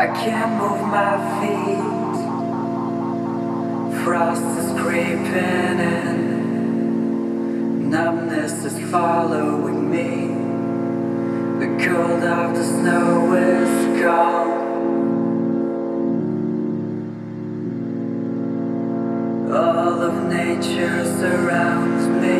I can't move my feet. Frost is creeping in. Numbness is following me. The cold of the snow is gone. All of nature surrounds me.